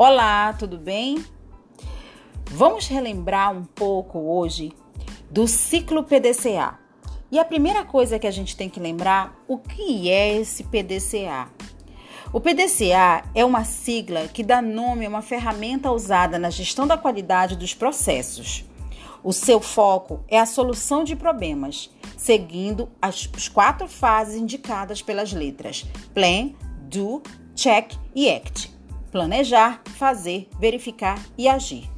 Olá, tudo bem? Vamos relembrar um pouco hoje do ciclo PDCA. E a primeira coisa que a gente tem que lembrar, o que é esse PDCA? O PDCA é uma sigla que dá nome a uma ferramenta usada na gestão da qualidade dos processos. O seu foco é a solução de problemas, seguindo as, quatro fases indicadas pelas letras Plan, Do, Check e Act planejar, fazer, verificar e agir.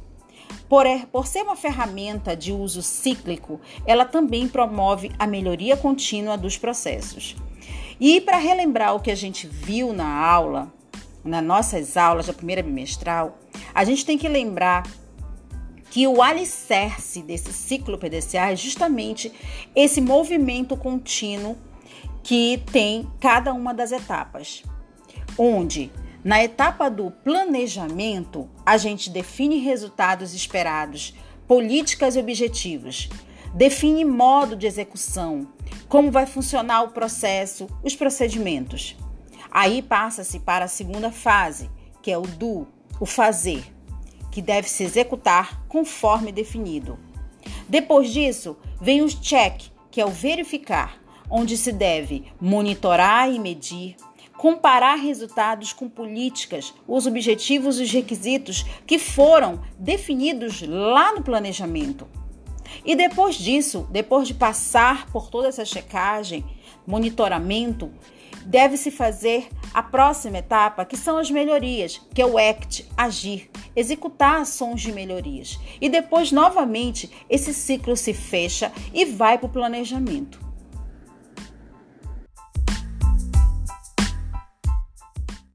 Por, é, por ser uma ferramenta de uso cíclico, ela também promove a melhoria contínua dos processos. E para relembrar o que a gente viu na aula, nas nossas aulas da primeira bimestral, a gente tem que lembrar que o alicerce desse ciclo PDCA é justamente esse movimento contínuo que tem cada uma das etapas, onde na etapa do planejamento, a gente define resultados esperados, políticas e objetivos, define modo de execução, como vai funcionar o processo, os procedimentos. Aí passa-se para a segunda fase, que é o do, o fazer, que deve se executar conforme definido. Depois disso, vem o check, que é o verificar, onde se deve monitorar e medir comparar resultados com políticas, os objetivos e os requisitos que foram definidos lá no planejamento. E depois disso, depois de passar por toda essa checagem, monitoramento, deve-se fazer a próxima etapa, que são as melhorias, que é o ACT, agir, executar ações de melhorias. E depois, novamente, esse ciclo se fecha e vai para o planejamento.